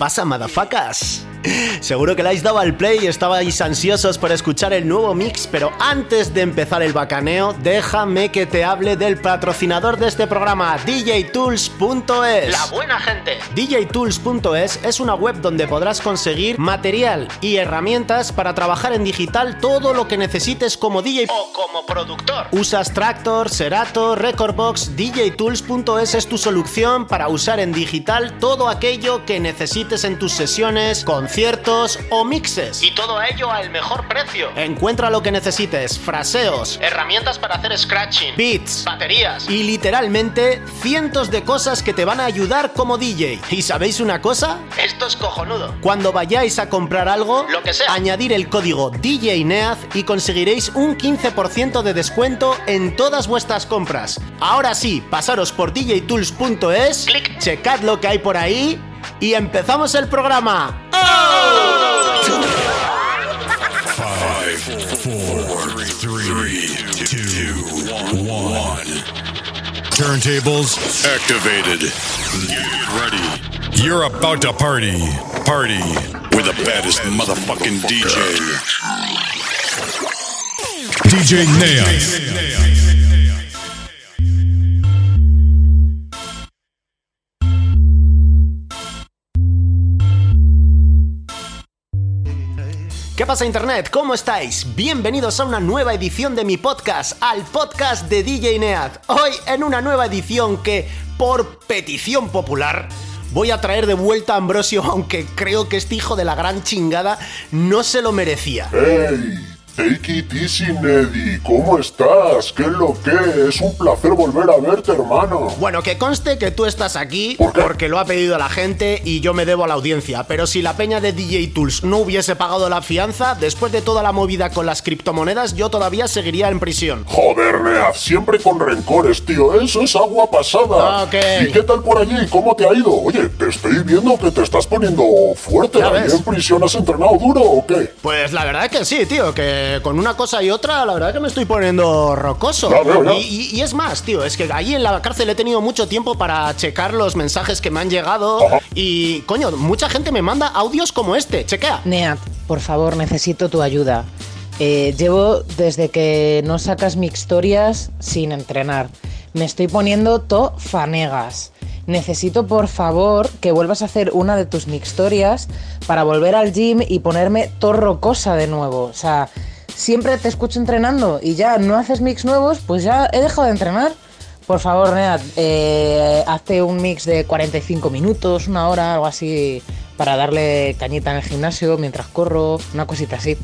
pasa, madafacas? Seguro que le habéis dado al play y estabais ansiosos por escuchar el nuevo mix, pero antes de empezar el bacaneo, déjame que te hable del patrocinador de este programa, DJTools.es. La buena gente. DJTools.es es una web donde podrás conseguir material y herramientas para trabajar en digital todo lo que necesites como DJ o como productor. Usas Tractor, Serato, Recordbox, DJTools.es es tu solución para usar en digital todo aquello que necesites en tus sesiones, conciertos o mixes. Y todo ello al mejor precio. Encuentra lo que necesites, fraseos, herramientas para hacer scratching, beats, baterías y literalmente cientos de cosas que te van a ayudar como DJ. ¿Y sabéis una cosa? Esto es cojonudo. Cuando vayáis a comprar algo, lo que sea, añadir el código DJNEAZ y conseguiréis un 15% de descuento en todas vuestras compras. Ahora sí, pasaros por djtools.es, Clic. checad lo que hay por ahí y empezamos el programa. Five, four, three, two, one. Turntables activated. Get ready. You're about to party. Party with the baddest motherfucking DJ. DJ Nea. ¿Qué pasa Internet? ¿Cómo estáis? Bienvenidos a una nueva edición de mi podcast, al podcast de DJ Nead. Hoy en una nueva edición que, por petición popular, voy a traer de vuelta a Ambrosio, aunque creo que este hijo de la gran chingada no se lo merecía. Take it easy, Neddy. ¿Cómo estás? ¿Qué es lo que? Es un placer volver a verte, hermano. Bueno, que conste que tú estás aquí ¿Por porque lo ha pedido la gente y yo me debo a la audiencia. Pero si la peña de DJ Tools no hubiese pagado la fianza, después de toda la movida con las criptomonedas, yo todavía seguiría en prisión. Joder, Neaz, siempre con rencores, tío. Eso es agua pasada. Ok. ¿Y qué tal por allí? ¿Cómo te ha ido? Oye, te estoy viendo que te estás poniendo fuerte. ¿Ahí en prisión has entrenado duro o qué? Pues la verdad es que sí, tío, que con una cosa y otra, la verdad es que me estoy poniendo rocoso. Y, y- y es más, tío, es que ahí en la cárcel he tenido mucho tiempo para checar los mensajes que me han llegado. Ajá. Y, coño, mucha gente me manda audios como este. Chequea. Neat, por favor, necesito tu ayuda. Eh, llevo desde que no sacas mixtorias sin entrenar. Me estoy poniendo to fanegas. Necesito, por favor, que vuelvas a hacer una de tus mixtorias para volver al gym y ponerme to rocosa de nuevo. O sea, siempre te escucho entrenando y ya no haces mix nuevos, pues ya he dejado de entrenar. Por favor, Neat, eh, hazte un mix de 45 minutos, una hora, algo así, para darle cañita en el gimnasio mientras corro, una cosita así.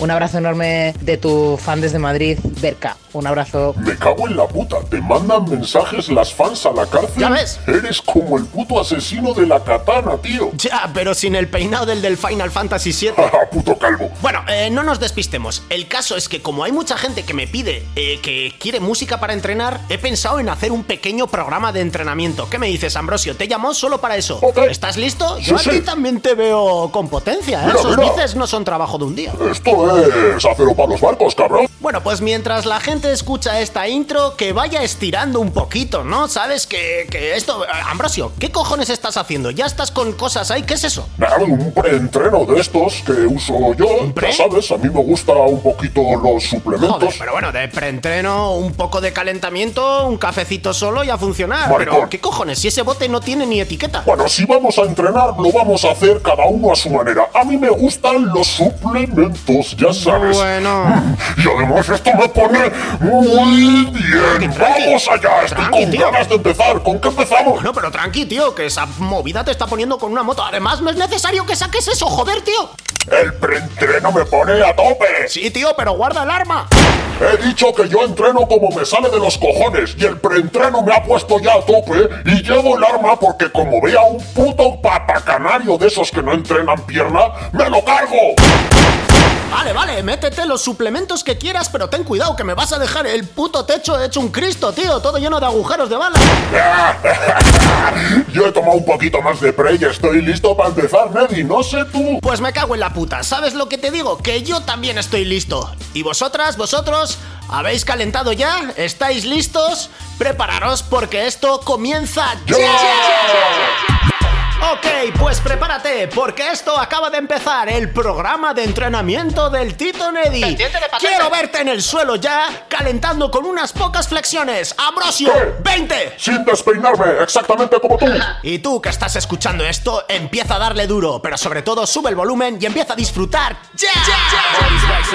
Un abrazo enorme de tu fan desde Madrid, Berka. Un abrazo. Me cago en la puta. Te mandan mensajes las fans a la cárcel. Ya ves. Eres como el puto asesino de la katana, tío. Ya, pero sin el peinado del del Final Fantasy VII. Puto calvo. Bueno, eh, no nos despistemos. El caso es que como hay mucha gente que me pide eh, que quiere música para entrenar, he pensado en hacer un pequeño programa de entrenamiento. ¿Qué me dices, Ambrosio? Te llamó solo para eso. Ok. ¿Estás listo? Sí, Yo sí. aquí también te veo con potencia. ¿eh? Mira, Esos mira. dices no son trabajo de un día. Esto es acero para los barcos, cabrón. Bueno, pues mientras la gente escucha esta intro, que vaya estirando un poquito, ¿no? ¿Sabes que, que esto... Ambrosio, ¿qué cojones estás haciendo? ¿Ya estás con cosas ahí? ¿Qué es eso? Nada, un preentreno de estos que uso yo. pre? Ya sabes, a mí me gusta un poquito los suplementos. Joder, pero bueno, de preentreno, un poco de calentamiento, un cafecito solo y a funcionar. Maricón. Pero, ¿qué cojones? Si ese bote no tiene ni etiqueta. Bueno, si vamos a entrenar, lo vamos a hacer cada uno a su manera. A mí me gustan los suplementos, ya sabes. Bueno. Y además esto me pone muy bien. tranqui. Vamos allá, estoy Tranqui, con tío. ganas de empezar. ¿Con qué empezamos? Bueno, pero tranqui, tío, que esa movida te está poniendo con una moto. Además, no es necesario que saques eso, joder, tío. El preentreno me pone a tope. Sí, tío, pero guarda el arma. He dicho que yo entreno como me sale de los cojones y el preentreno me ha puesto ya a tope y llevo el arma porque como vea un puto patacanario de esos que no entrenan pierna, me lo cargo. Vale, vale, métete los suplementos que quieras, pero ten cuidado que me vas a dejar el puto techo hecho un Cristo, tío, todo lleno de agujeros de bala. Yo he tomado un poquito más de pre y estoy listo para empezar, Neddy. No sé tú. Pues me cago en la puta, ¿sabes lo que te digo? Que yo también estoy listo. ¿Y vosotras, vosotros? ¿Habéis calentado ya? ¿Estáis listos? Prepararos porque esto comienza ya. Ok, pues prepárate, porque esto acaba de empezar, el programa de entrenamiento del Tito Neddy. Quiero verte en el suelo ya, calentando con unas pocas flexiones. ¡Ambrosio! ¿Qué? ¡20! Sin despeinarme, exactamente como tú. Y tú que estás escuchando esto, empieza a darle duro, pero sobre todo sube el volumen y empieza a disfrutar. ¡Ya! All these racks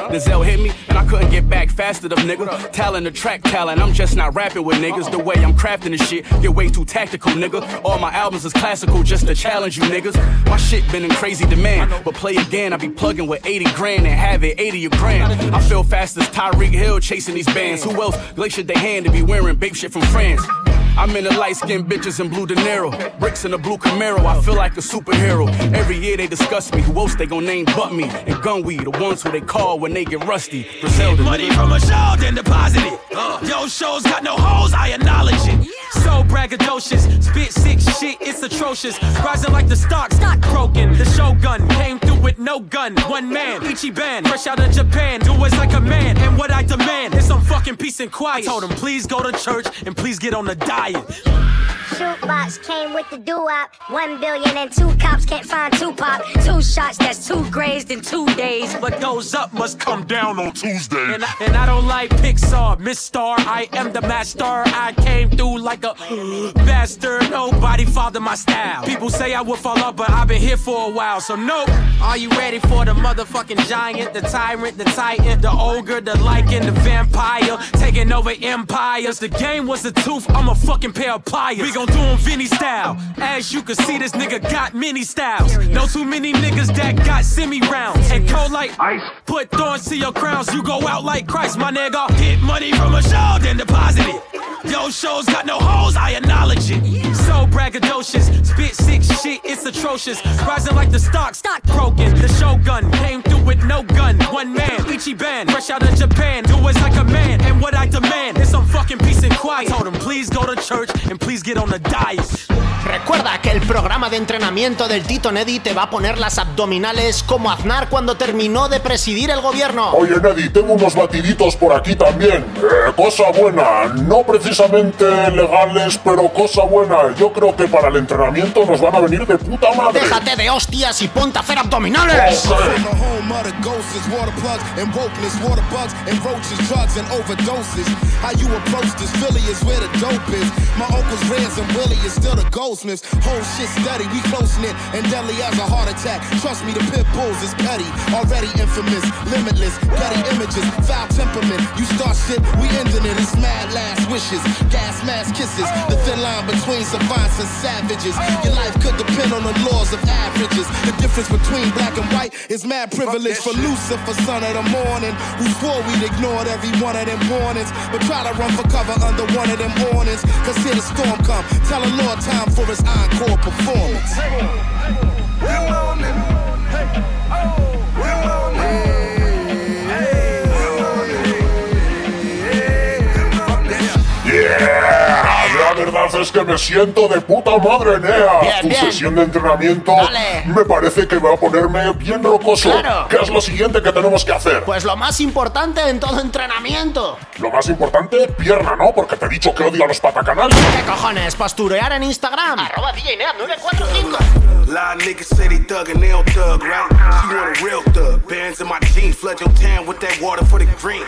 in the ceiling got rappers back in their feelings. Treat the game like Trump voters did the Capitol building. In a 600 Maybach, the only passenger in it. Ain't got no cash for the dealer. If don't no stashes come in it. Denzel hit me and I couldn't get back fast enough, nigga. Talent attract talent. I'm just not rapping with niggas. The way I'm crafting this shit get way too tactical, nigga. All my albums is classical just to challenge you niggas. My shit been in crazy demand, but play again. I be plugging with 80 grand and have it 80 a grand. I feel fast as Tyreek Hill chasing these bands. Who else glacier they hand to be wearing babe shit from France? I'm in the light skinned bitches in blue De Niro. Bricks in a blue Camaro, I feel like a superhero. Every year they discuss me, who else they gon' name but me? And Gunweed, the ones who they call when they get rusty. Griselda, Money from a show, then deposit it. Uh, Yo, shows got no holes, I acknowledge it. So braggadocious, spit sick shit, it's atrocious. Rising like the stocks, not broken. The shogun came through with no gun. One man, Ichiban, fresh out of Japan. Do it like a man, and what I demand is some fucking peace and quiet. I told him, please go to church and please get on the diet dying. Shootbox came with the doo-wop. One billion and two cops can't find Tupac. Two shots, that's two grazed in two days. What goes up must come down on Tuesday. And I, and I don't like Pixar, Miss Star. I am the master. I came through like a bastard. Nobody fathered my style. People say I will fall off, but I've been here for a while. So nope. Are you ready for the motherfucking giant, the tyrant, the titan, the ogre, the lichen, the vampire, taking over empires? The game was a tooth. I'm a fucking pair of pliers. We gon' do 'em Vinny style. As you can see, this nigga got many styles. No too many niggas that got semi rounds. And cold like ice. Put thorns to your crowns. You go out like Christ, my nigga. Get money from a show, then deposit it. Yo, shows got no holes, I acknowledge it. So braggadocious, spit sick shit, it's atrocious. Rising like the stock, stock broken. The shogun came through with no gun. One man, Ichiban, fresh out of Japan. Do it like a man, and what I demand is some fucking peace and quiet. Told him, please go to church and please get on the diet. Recuerda que el programa de entrenamiento del Tito Neddy te va a poner las abdominales como Aznar cuando terminó de presidir el gobierno. Oye, Neddy, tengo unos batiditos por aquí también. Eh, cosa buena, no precisamente legales, pero cosa buena. Yo creo que para el entrenamiento nos van a venir de puta madre. Déjate de hostias y ponte a hacer abdominales. The ghosts water plugs and wokeness, water bugs and roaches, drugs and overdoses. How you approach this Philly is where the dope is. My uncle's Reds and Willie is still the goldsmiths. Whole shit steady, we close knit and deadly as a heart attack. Trust me, the pit bulls is petty, already infamous, limitless, petty images, foul temperament. You start shit, we ending it. It's mad last wishes, gas mask kisses. The thin line between savants and savages. Your life could depend on the laws of averages. The difference between black and white is mad privilege for Lucifer, son of the morning, who swore we'd ignored every one of them warnings, but try to run for cover under one of them awnings. Cause here the storm come. Tell the Lord time for his encore performance. Yeah, la verdad es que me siento de puta madre, Nea. Bien, tu bien. sesión de entrenamiento Dale. me parece que va a ponerme bien rocoso. Claro. ¿Qué es lo siguiente que tenemos que hacer? Pues lo más importante en todo entrenamiento. Lo más importante, pierna, ¿no? Porque te he dicho que odio a los patacanales. ¿Qué cojones? Pasturear en Instagram. Arroba DJ Neat 945. Lot of niggas say they thug and they don't thug, right? She want a real thug. Bands in my jeans, flood your town with that water for the green.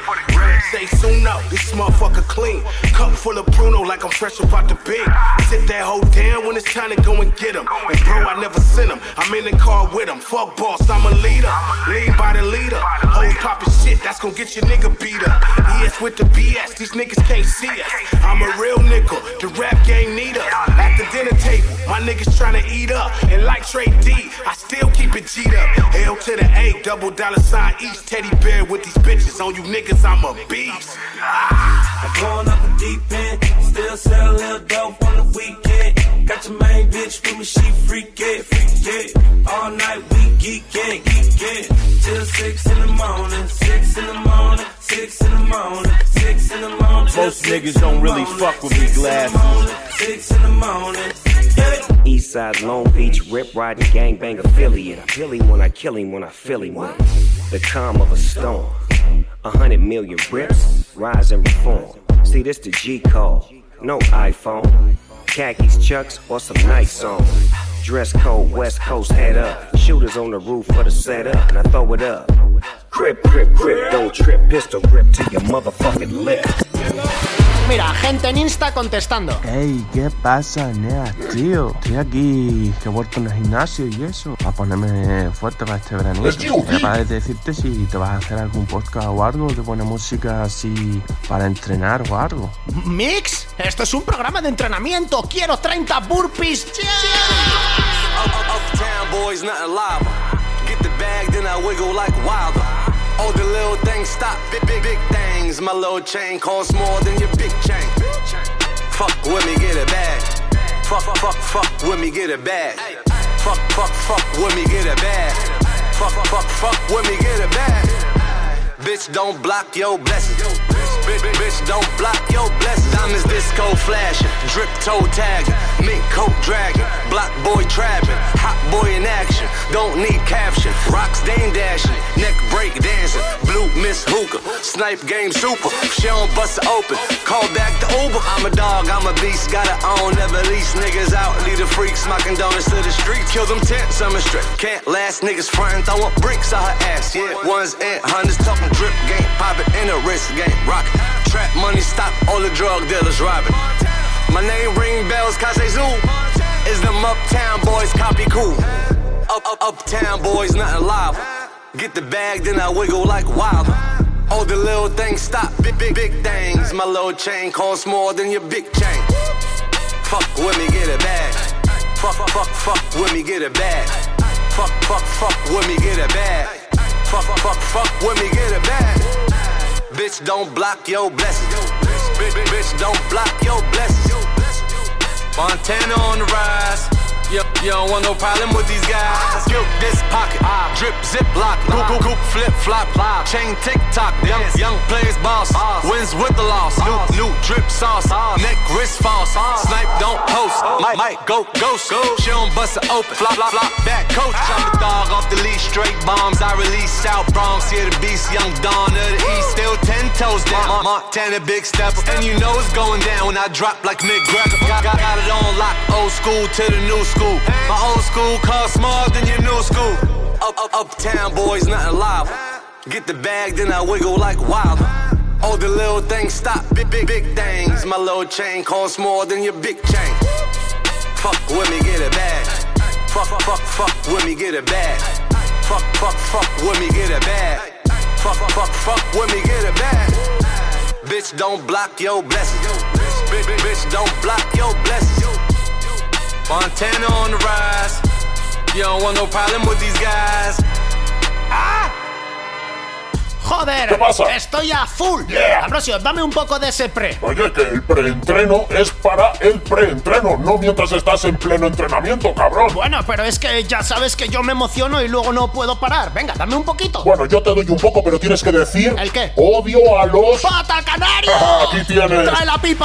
Say soon up, this motherfucker clean. Cup full of Bruno like I'm fresh up out the bean. Sit that hoe down when it's time to go and get him. And bro, I never sent him. I'm in the car with him. Fuck boss, I'm a leader. Lead by the leader. Hoes poppin' shit, that's gonna get your nigga beat up. ES with the BS, these niggas can't see us. I'm a real nickel, the rap game need us. At the dinner table, my niggas tryna eat up. And like Trey D, I still keep it G'd up. L to the A, double dollar sign each teddy bear with these bitches. On you niggas, I'm a beast. Ah. I'm going up the deep end, still sell a little dope on the weekend. Got your main bitch with me, she freak it, freak it. All night we geek it, geek it. Till six in the morning, six in the morning, six in the morning, six in the morning. Most niggas don't really fuck with me, Glass. Six in the morning. Yeah. Eastside Long Beach, rip riding gangbang affiliate. I kill him when I kill him when I feel him with. The calm of a storm. A hundred million rips, rise and reform. See, this the G code, no iPhone. Khakis, chucks, or some nice on. Dress code, West Coast, head up. Shooters on the roof for the setup, and I throw it up. Crip, crip, crip, don't trip, pistol grip to your motherfucking lip. Mira, gente en Insta contestando. Ey, ¿qué pasa, Nea, tío? Estoy aquí, que he vuelto en el gimnasio y eso, a ponerme fuerte para este verano. Era para decirte si te vas a hacer algún podcast o algo de buena música así para entrenar o algo. Mix, esto es un programa de entrenamiento. Quiero 30 burpees. Uptown boys, nothing live. Get the bag, then I wiggle like wilder. All the little things stop, big, big, big things. My little chain costs more than your big chain. Fuck with me, get it bag. Fuck, fuck, fuck, fuck with me, get it bag. Fuck, fuck, fuck with me, get it bag. Fuck, fuck, fuck with me, get a bag. Bitch, don't block your blessings. Bitch, don't block your blessings. Diamonds disco flashing, drip toe tagging, mink coat dragging, block boy trapping, hot boy in action. Don't need caption. Rocks dame dashing, neck break dancing, blue miss hookah, snipe game super. She don't bust open. Call back the Uber. I'm a dog, I'm a beast, gotta own, never lease niggas out. Lead the freaks, smocking donuts to the streets. Kill them tents, I'm a strip. Can't last niggas frontin', throwin' bricks on her ass. Yeah, ones and hundreds talking drip game, poppin' in a wrist game, rockin'. Trap money stop, all the drug dealers robbing. My name ring bells, Kase Zoo. Is them uptown boys copy cool? Up, up, uptown boys, nothing live. Get the bag, then I wiggle like wild. All the little things stop, big, big, big things. My little chain costs more than your big chain. Fuck with me, get a bag. Fuck, fuck, fuck with me, get a bag. Fuck, fuck, fuck with me, get a bag. Fuck, fuck, fuck with me, get it bag. Bitch, don't block your blessings. Bitch, bitch, bitch, don't block your blessings. Montana on the rise. Yo, you don't want no problem with these guys. Skip this pocket, drip zip lock, goop goop goop flip flop, chain tick tock. Young young plays boss, wins with the loss. New new drip sauce, neck wrist false. Snipe don't post, oh. might might go ghost. She don't bust it open, flop flop flop. Back coach. I'm the dog off the leash, straight bombs. I release South Bronx, here the beast, young Dawn of the East. Still ten toes down, Montana big step, and you know it's going down when I drop like Mick Greco. Got, got, got it on lock, old school to the new school. My old school costs more than your new school. Up, up, uptown boys, nothing live. Get the bag, then I wiggle like wild. All the little things stop, big, big, big things. My little chain costs more than your big chain. Fuck with me, get a bag. Fuck, fuck, fuck with me, get a bag. Fuck, fuck, fuck with me, get a bag. Fuck, fuck, fuck with me, get a bag. Bitch, don't block your blessings. Bitch, bitch, bitch, don't block your blessings. Montana on the rise. You don't want no problem with these guys. Joder, ¿Qué pasa? estoy a full. Yeah. Ambrosio, dame un poco de ese pre. Oye, que el preentreno es para el preentreno, no mientras estás en pleno entrenamiento, cabrón. Bueno, pero es que ya sabes que yo me emociono y luego no puedo parar. Venga, dame un poquito. Bueno, yo te doy un poco, pero tienes que decir... ¿El qué? Odio a los... ¡Pata canario! Aquí tienes. ¡Trae la pipa!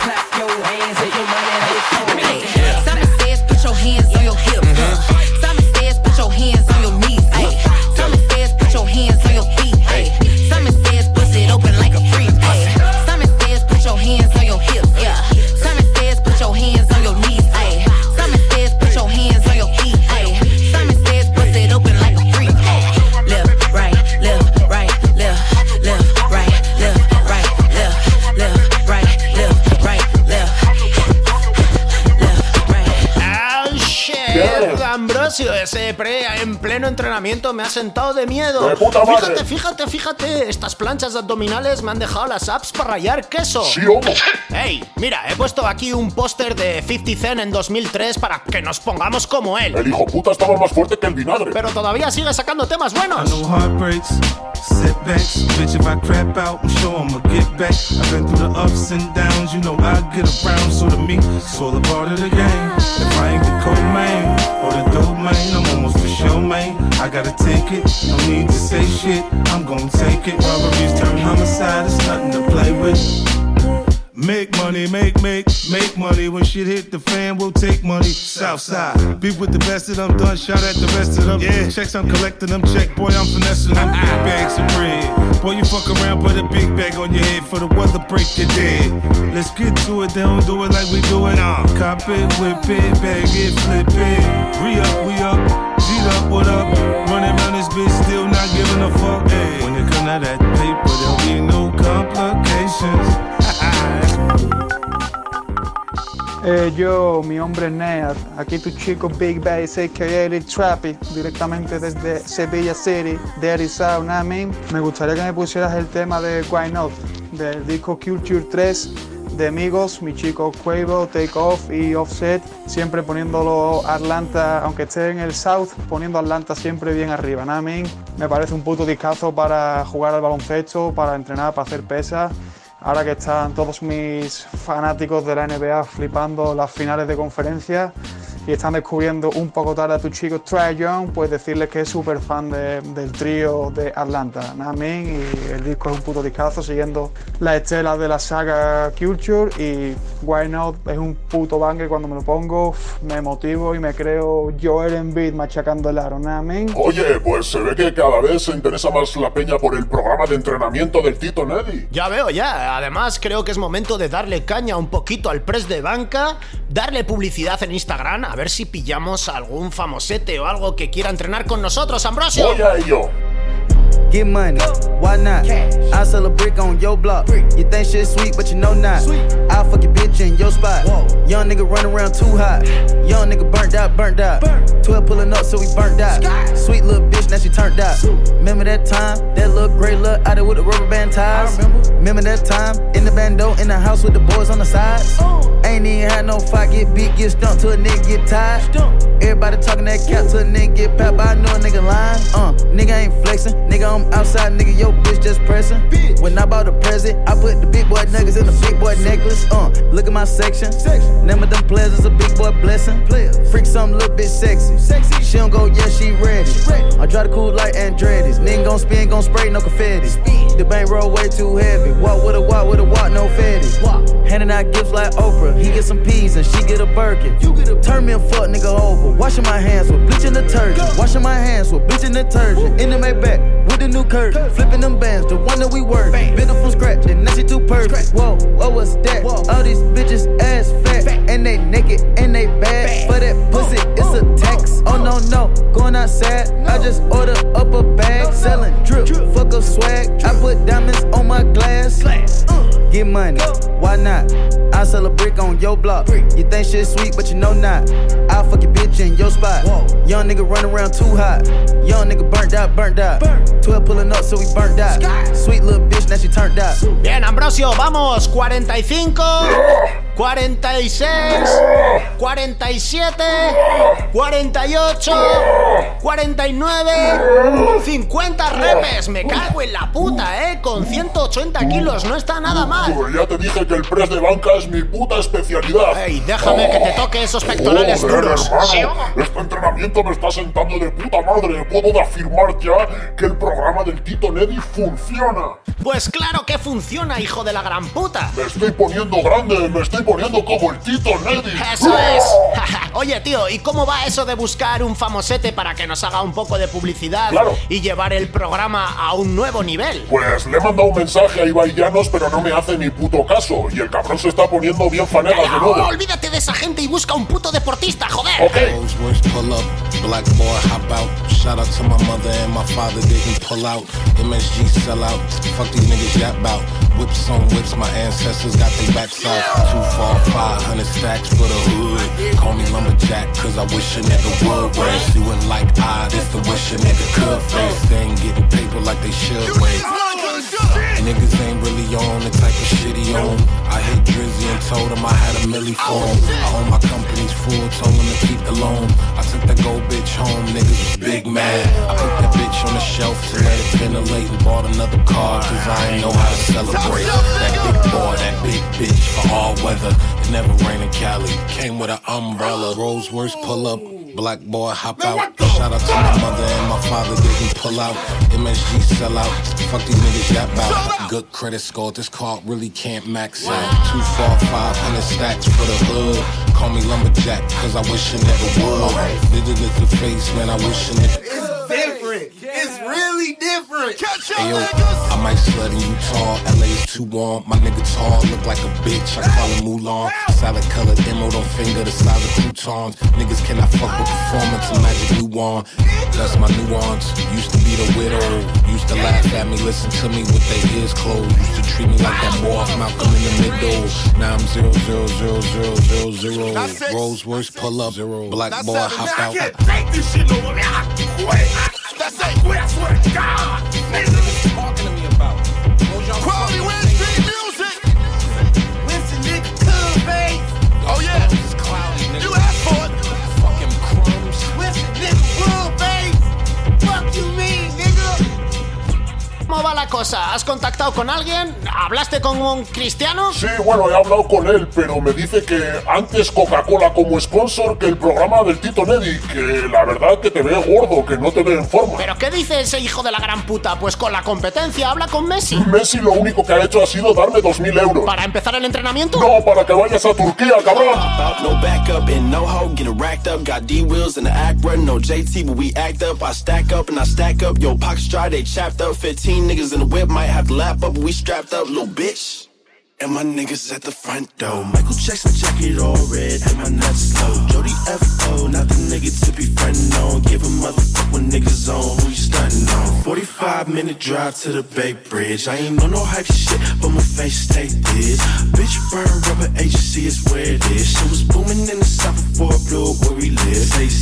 Ambrosio, ese pre en pleno entrenamiento me ha sentado de miedo. ¡De puta madre! Fíjate, fíjate, fíjate. Estas planchas abdominales me han dejado las apps para rayar queso. Sí, homo. Hey, mira, he puesto aquí un póster de 50 Cent en 2003 para que nos pongamos como él. El hijo puta estaba más fuerte que el vinagre. Pero todavía sigue sacando temas buenos. setbacks. Bitch, if I crap out, I'm sure I'ma get back. I've been through the ups and downs, you know I get around. So to me, it's all a part of the game. If I ain't the cold man or the dope man, I'm almost for show, man. I gotta take it. No need to say shit. I'm gonna take it. Robberies turn homicide. It's nothing to play with. Make money, make, make, make money. When shit hit the fan, we'll take money. Southside. Be with the best of them, done shot at the rest of them. Yeah, checks, I'm collecting them. Check, boy, I'm finessing them. Ah. Big bags of bread. Boy, you fuck around, put a big bag on your head for the weather break your dead. Let's get to it, they don't do it like we do it. Nah, cop it, whip it, bag it, flip it. Re up, we up, G'd up, what up? Running around this bitch, still not giving a fuck. Hey, when it come to that paper, there'll be no complications. Eh, yo, mi hombre Neat, aquí tu chico Big Bass, a.k.a. Lil Trappy, directamente desde Sevilla City, de Arizona, ¿no? I? Me gustaría que me pusieras el tema de Why Not, del disco Culture 3 de Amigos, mi chico Quavo, Take Off y Offset, siempre poniéndolo Atlanta, aunque esté en el South, poniendo Atlanta siempre bien arriba. I? Me parece un puto discazo para jugar al baloncesto, para entrenar, para hacer pesas. Ahora que están todos mis fanáticos de la NBA flipando las finales de conferencia y están descubriendo un poco tarde a tu chico Trae Young, pues decirles que es súper fan de- del trío de Atlanta, mean? y el disco es un puto discazo siguiendo la estela de la saga Culture y Why Not es un puto banger cuando me lo pongo, me motivo y me creo Joel Embiid machacando el aro, mean? Oye, pues se ve que cada vez se interesa más la peña por el programa de entrenamiento del Tito Neddy. Ya veo, ya. Además, creo que es momento de darle caña un poquito al press de banca, darle publicidad en Instagram, a ver si pillamos algún famosete o algo que quiera entrenar con nosotros, Ambrosio. Voy a ello. Get money, why not? I sell a brick on your block. You think shit sweet, but you know not. I'll fuck your bitch in your spot. Young nigga run around too hot. Young nigga burnt out, burnt out. 12 pulling up, so we burnt out. Sweet little bitch, now she turned out. Remember that time? That little gray look out there with the rubber band ties? Remember that time? In the bando, in the house with the boys on the sides? Ain't even had no fight, get beat, get stumped till a nigga get tired. Everybody talking that cap till a nigga get but I know a nigga lying. Uh, nigga ain't flexing, nigga I'm outside, nigga your bitch just pressing. When I bought a present, I put the big boy niggas in the big boy necklace. Uh, look at my section. Name of them players is a big boy blessing. Freak something little bit sexy. sexy. She don't go, yeah, she ready. I drive the cool like Andretti's. Nigga gon' spin, gon' spray, no confetti. The bank roll way too heavy. Walk with a walk with a walk, no fatty. Handing out gifts like Oprah. He get some peas and she get a Birkin. Turn me a fuck nigga over. Washing my hands with bleach and detergent. Washing my hands with bleach and detergent. In the Maybach with the new curtain. Flipping them bands, the one that we work. Built up from scratch and now she too perfect. Whoa, what was that? Whoa. All these bitches ass fat. And they naked and they bad. For that pussy, it's a tax. Oh no, no, going outside. I just order up a bag. Selling drip, fuck a swag. I put diamonds on my glass. Get money, why not? I sell a brick on your block. You think shit sweet, but you know not. I'll fuck your bitch in your spot. Young nigga run around too hot. Young nigga burnt out, burnt out. 12 pulling up, so we burnt out. Sweet little bitch, now she turned out. Bien, Ambrosio, vamos. 45, 46, 47, 48, 49, 50 repes. Me cago en la puta, eh. Con 180 kilos, no está nada mal. Ya te dije que el press de banca es mi puta especialidad. Ey, déjame que te toque esos pectorales Joder, duros. hermano, Este entrenamiento me está sentando de puta madre. Puedo afirmar ya que el programa del Tito Neddy funciona. Pues claro que funciona, hijo de la gran puta. Me estoy poniendo grande, me estoy poniendo como el Tito Neddy. Eso es. Oye, tío, ¿y cómo va eso de buscar un famosete para que nos haga un poco de publicidad Claro. y llevar el programa a un nuevo nivel? Pues le he mandado un mensaje a Ibai Llanos, pero no me hace ni puto caso. Y el cabrón se está poniendo bien fanegas de No, nuevo. olvídate de esa gente y busca un puto deportista, joder. Rolls Royce pull up, black boy hop out. Shout out to my mother and my father didn't pull out. MSG sell out, fuck these niggas yap out. Whips on whips, my ancestors got their backs out. Two, four, five hundred stacks for the hood. Call me lumberjack, cause I wish a nigga would. Where you and like I, this the wish a nigga could face. They ain't getting paper like they should Niggas ain't really on the type of shit he on. I hit Drizzy and told him I had a milli for him. I own my company's full, told him to keep the loan. I took that gold bitch home, niggas was big mad. I put that bitch on the shelf to let it ventilate and bought another car, cause I ain't know how to celebrate. That big boy, that big bitch for all weather. Never rained in Cali, came with an umbrella. Rolls Royce pull up, Black boy, hop out. Shout out to my mother and my father, didn't pull out. MSG sell out. Fuck these niggas yap out. Good credit score, this card really can't max out. Two, four, five hundred stacks for the hood. Call me lumberjack, cause I wish a never would. Did it the face, man, I wish a nigga. It's different. It's really different. Hey yo, I might slut in Utah. LA's too warm. My nigga tall, look like a bitch. I call him Mulan. Salad colored emerald on finger, the size of croutons. Niggas cannot fuck with performance and magic new one. That's my nuance. Used to be the widow. Used to laugh at me, listen to me with their ears closed. Used to treat me like that boy off Malcolm in the middle. Now I'm zero zero zero zero zero zero. Rolls Royce pull up zero. Black boy hop out. Take this shit no more. I quit. It. Quit. I swear to God. Nigga. La cosa? ¿Has contactado con alguien? ¿Hablaste con un cristiano? Sí, bueno, he hablado con él, pero me dice que antes Coca-Cola como sponsor que el programa del Tito Neddy, que la verdad que te ve gordo, que no te ve en forma. ¿Pero qué dice ese hijo de la gran puta? Pues con la competencia, habla con Messi. Messi lo único que ha hecho ha sido darme 2.000 euros. ¿Para empezar el entrenamiento? No, para que vayas a Turquía, cabrón. No backup and no hoe, getting racked up. Got D wheels in the Acura, no JT, but we act up. I stack up and I stack up. Yo, pockets dry, they chapped up. 15 niggas in the whip, might have to lap up, but we strapped up, little bitch. And my niggas at the front door. Michael checks Jackson jacket all red, and my nuts slow. Jody F.O., not the nigga to be frontin' on. Give a motherfucker when niggas on who you stuntin' on. 45 minute drive to the Bay Bridge. I ain't on no hype shit, but my face stay this. Bitch, burn rubber agency is where it is. Shit was booming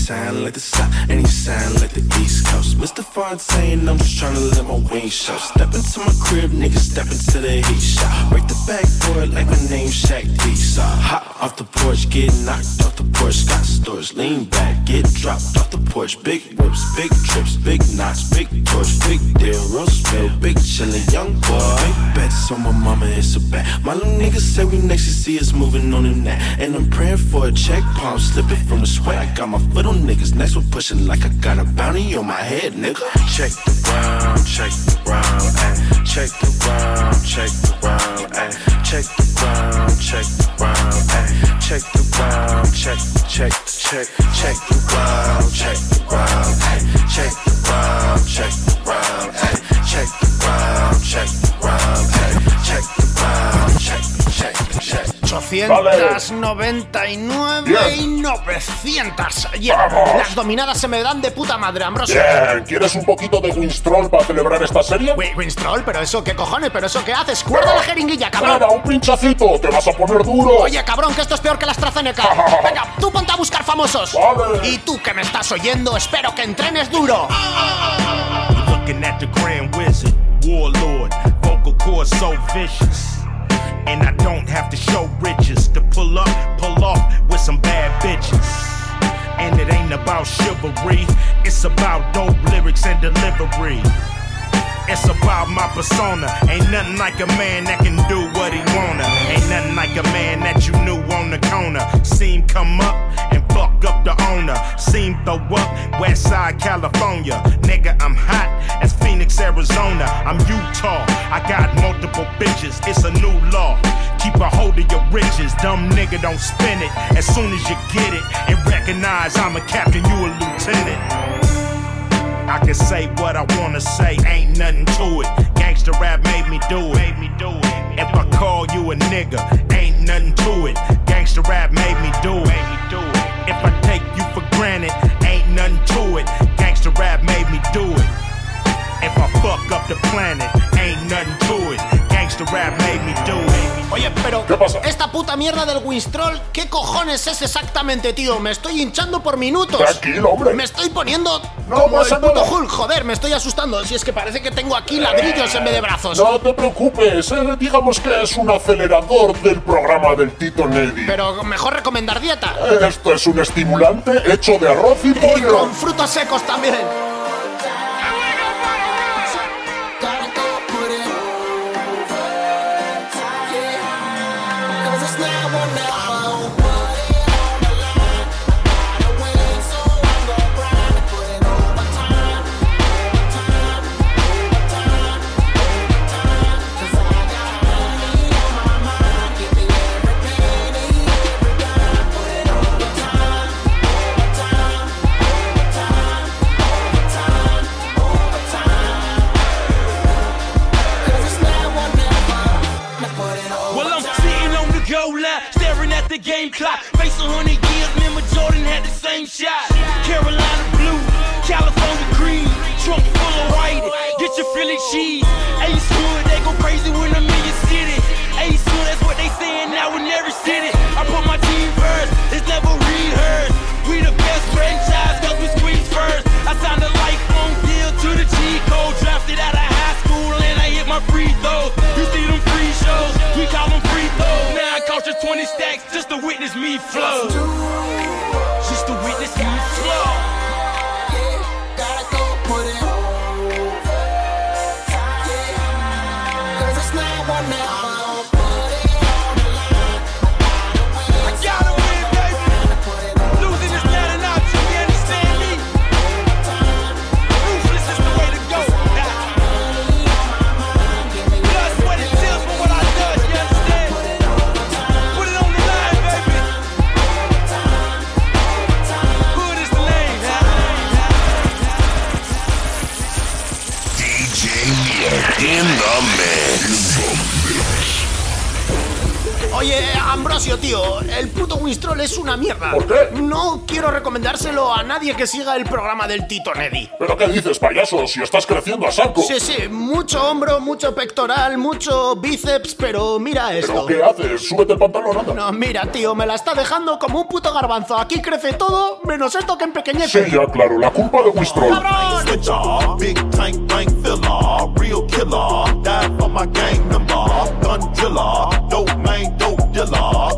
sound like the south, and he sound like the east coast. Mr. Fontaine, I'm just tryna let my wings show. Step into my crib, niggas step into the heat shot. Break the back for it like my name Shaq D. So hop off the porch, get knocked off the porch. Got stores, lean back, get dropped off the porch. Big whips, big trips, big knots, big torch, big deal, real spill, big chillin', young boy. Big bets on my mama, it's a bet. My little niggas say we next to see us moving on the that. And I'm praying for a check, palm slipping from the sweat. I got my foot on niggas, next one pushing like I got a bounty on my head, nigga. Check the round, check the round, ayy. Check the round, check the round, ayy. Check the round, check the round, ayy. Check the round, check, check, check, check the round, check the round, ayy. Check the round, check the round, ayy. Check the round, check the round, ayy. Check the round, check, check, check. 899 y 900. Yeah. Vamos. Las dominadas se me dan de puta madre, Ambrosio. Bien, ¿quieres un poquito de Winstrol para celebrar esta serie? Wi- Winstrol, pero eso qué cojones, pero eso qué haces. Guarda la jeringuilla, cabrón. Nada, un pinchacito, te vas a poner duro. Oye, cabrón, que esto es peor que la AstraZeneca. Venga, tú ponte a buscar famosos. Y tú que me estás oyendo, espero que entrenes duro. Looking at the Grand Wizard, Warlord, vocal cords so vicious. And I don't have to show riches to pull up, pull off with some bad bitches. And it ain't about chivalry, it's about dope lyrics and delivery. It's about my persona. Ain't nothing like a man that can do what he wanna. Ain't nothing like a man that you knew on the corner. Seen come up and fuck up the owner. Seen throw up West Side California. Phoenix, Arizona. I'm Utah. I got multiple bitches. It's a new law. Keep a hold of your riches. Dumb nigga, don't spin it. As soon as you get it and recognize I'm a captain, you a lieutenant. I can say what I wanna say, ain't nothing to it. Gangsta rap made me do it. Made me do it. If I call you a nigga, ain't nothing to it. Gangsta rap made me do it. Made me do it. If I take you for granted, ain't nothing to it. Fuck up the planet, ain't nothing to it. Gangsta rap made me do it. Oye, pero esta puta mierda del Winstrol, ¿qué cojones es exactamente, tío? Me estoy hinchando por minutos. Tranquilo, hombre. Me estoy poniendo No como el pasa puto nada. Hulk, joder, me estoy asustando. Si es que parece que tengo aquí ladrillos en vez de brazos. No te preocupes, eh, digamos que es un acelerador del programa del Tito Neddy. Pero mejor recomendar dieta. Esto es un estimulante hecho de arroz y Y pollo. con frutos secos también. Cheese. Ace Hood, they go crazy when I'm que siga el programa del Tito Neddy. ¿Pero qué dices, payaso? Si estás creciendo a saco. Sí, sí, mucho hombro, mucho pectoral, mucho bíceps, pero mira esto. ¿Pero qué haces? Súbete el pantalón, anda. No, mira, tío, me la está dejando como un puto garbanzo. Aquí crece todo, menos esto que empequeñece. Sí, ya, claro, la culpa de Wistrol. ¡Cabrón! Switcher, big tank bank filler, real killer, die for my gang member, gun driller, dope man, dope dealer, gorilla, bank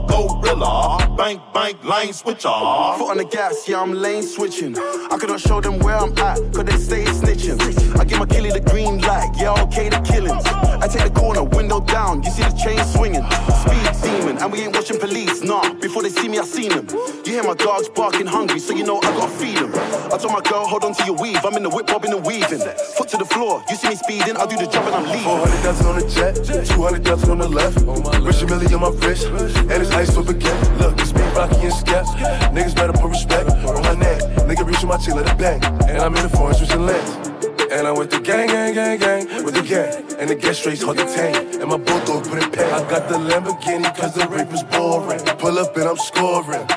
bank lane switcher. Foot on the gas, yeah, I'm lane switching. I cannot show them where I'm at, cause they stay snitching. I give my killie the green light, yeah, okay, the killings. I take the corner, window down, you see the chain swinging. Speed demon, and we ain't watching police, nah. Before they see me, I seen them. You hear my dogs barking hungry, so you know I gotta feed them. I told my girl, hold on to your weave, I'm in the whip, bobbing and weaving. Foot to the floor, you see me speeding, I'll do the job and I'm leaving. 400 dozen on the jet, 200 dozen on the left. Rich a million on my wrist, and it's ice for baguette. Look, it's me, Rocky, and Skep. Niggas better put respect on my neck. Nigga reaching my tail at the bank, and I'm in the foreign switching lanes. And I went to gang, gang, gang, gang with the gang. And the gas straight hard to tank. And my bulldog put it pack. I got the Lamborghini cause the rape is boring. Pull up and I'm scoring.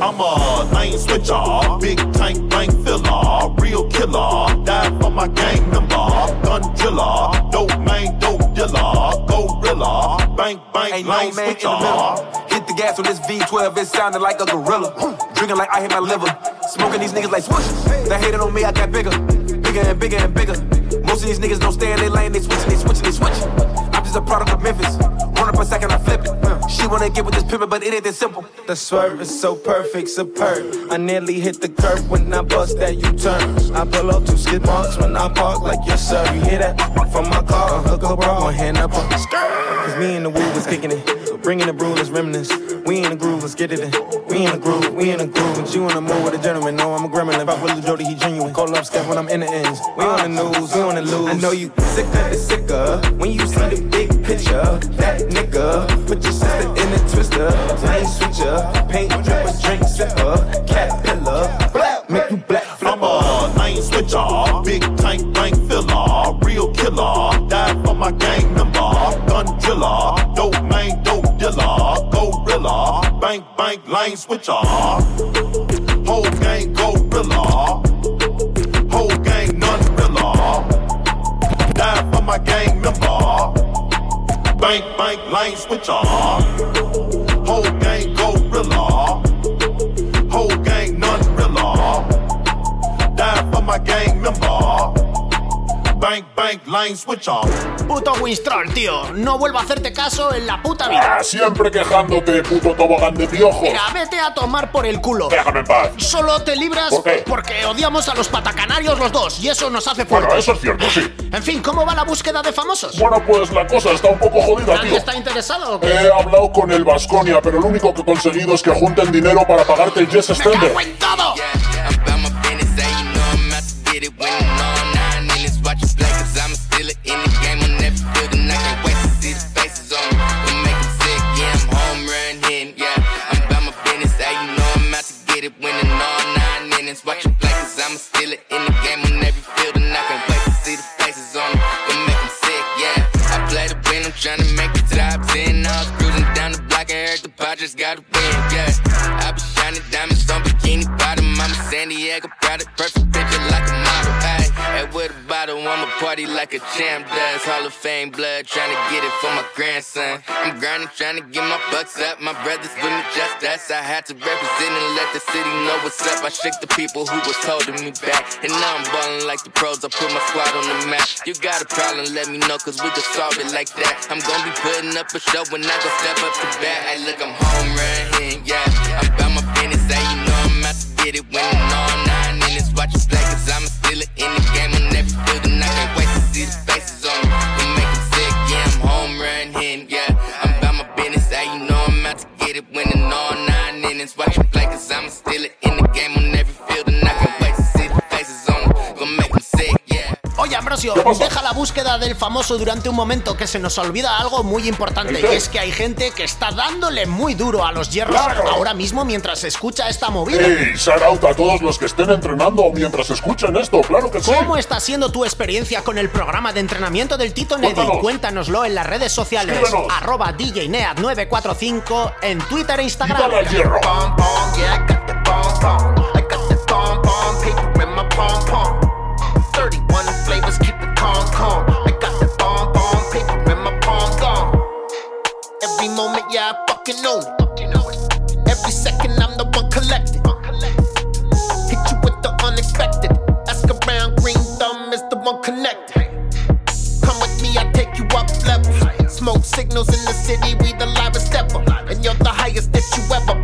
I'm a lane switcher, big tank bank filler, real killer, die for my gang member, gun driller, dope man, dope dealer, gorilla, bank bank Ain't lane no man in switcher. Gas on this V12, it sounded like a gorilla. Drinking like I hit my liver. Smoking these niggas like swoosh. They hated on me, I got bigger. Bigger and bigger and bigger. Most of these niggas don't stay in their lane, they switching, they switching, they switching. I'm just a product of Memphis. Run up a second, I flip it. She wanna get with this pimpin', but it ain't that simple. The swerve is so perfect, superb. I nearly hit the curb when I bust that U-turn. I pull up two skid marks when I park, like yes sir. You hear that? From my car, hook up, one hand up on the. Cause me and the woo was kicking it. So bringing the brew, let's reminisce. We in the groove, let's get it in. We in the groove, we in the groove. But you in the mood with a gentleman, no, I'm a gremlin. If I with Lil Jody, he genuine. Call up step when I'm in the ends. We on the news, we on the lose. I know you sicker the sicker when you see the big picture. That nigga, put your sister in a twister. Lane switcher, paint dripper, drink sipper, caterpillar. Black, make you black I'm a lane switcher, big tank bank filler, real killer, die for my gang member, gun driller, bank bank lane switcher. Whole gang gorilla, whole gang none rilla, die for my gang member, bank bank lane switcher. Switch off. Puto Winstrol, tío. No vuelvo a hacerte caso en la puta vida. Ah, siempre quejándote, puto tobogán de piojos. Mira, vete a tomar por el culo. Déjame en paz. Solo te libras ¿Por qué? porque odiamos a los patacanarios los dos y eso nos hace Bueno, fuertes. eso es cierto, sí. En fin, ¿cómo va la búsqueda de famosos? Bueno, pues la cosa está un poco jodida, ¿Nadie tío. está interesado o qué? He hablado con el Vasconia, pero lo único que he conseguido es que junten dinero para pagarte el Jess Stender. ¡Me todo! about a champ does. Hall of Fame blood, trying to get it for my grandson. I'm grinding, trying to get my bucks up. My brothers with me, just us. I had to represent and let the city know what's up. I shook the people who was holding me back. And now I'm balling like the pros. I put my squad on the map. You got a problem, let me know, cause we can solve it like that. I'm gonna be putting up a show when I go step up to bat. Hey, look, I'm home running, yeah. I'm about my business, hey, you know I'm out to get it. Winning all nine minutes, watch it play, cause I'm yeah. Búsqueda del famoso durante un momento que se nos olvida algo muy importante. Y es que hay gente que está dándole muy duro a los hierros Claro. ahora mismo mientras se escucha esta movida. ¡Ey! Shout out a todos los que estén entrenando mientras escuchen esto, claro que sí. ¿Cómo está siendo tu experiencia con el programa de entrenamiento del Tito Neddy? Cuéntanos. Cuéntanoslo en las redes sociales. Escríbenos. Arroba DJNead945 en Twitter e Instagram. Al hierro. Yeah, I got. I got in my pom pom. 31 flavors, keep it calm, calm. I got that bomb, bomb paper in my palm, gone. Every moment, yeah, I fucking own it. Every second, I'm the one collecting. Hit you with the unexpected. Ask around, green thumb is the one connected. Come with me, I take you up levels. Smoke signals in the city, we the livest ever. And you're the highest that you ever